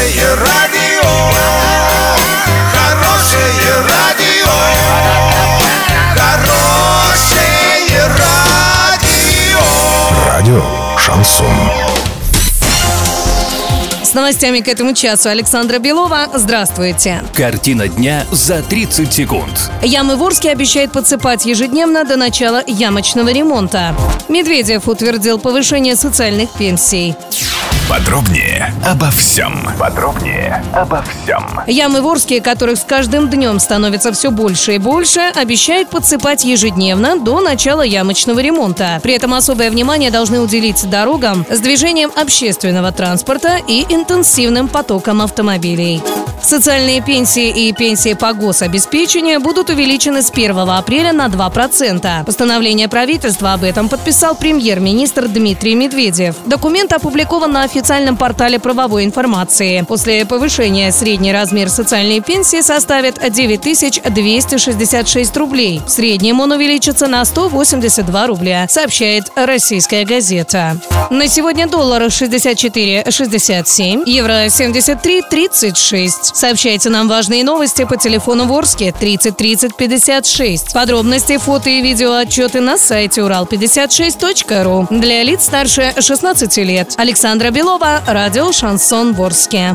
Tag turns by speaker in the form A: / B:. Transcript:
A: Хорошее радио, хорошее радио, хорошее радио.
B: Радио Шансон.
C: С новостями к этому часу Александра Белова. Здравствуйте.
D: Картина дня за 30 секунд.
C: Ямы в Орске обещает подсыпать ежедневно до начала ямочного ремонта. Медведев утвердил повышение социальных пенсий.
B: Подробнее обо всем. Подробнее обо всем.
C: Ямы в Орске, которых с каждым днем становится все больше и больше, обещают подсыпать ежедневно до начала ямочного ремонта. При этом особое внимание должны уделить дорогам с движением общественного транспорта и интенсивным потоком автомобилей. Социальные пенсии и пенсии по гособеспечению будут увеличены с 1 апреля на 2%. Постановление правительства об этом подписал премьер-министр Дмитрий Медведев. Документ опубликован на официальном портале правовой информации. После повышения средний размер социальной пенсии составит 9266 рублей. В среднем он увеличится на 182 рубля, сообщает российская газета. На сегодня доллар 64,67, евро 73,36. Сообщайте нам важные новости по телефону Ворске 30 30 56. Подробности, фото и видео отчеты на сайте урал56.ру. Для лиц старше 16 лет. Александра Белова, радио «Шансон Ворске».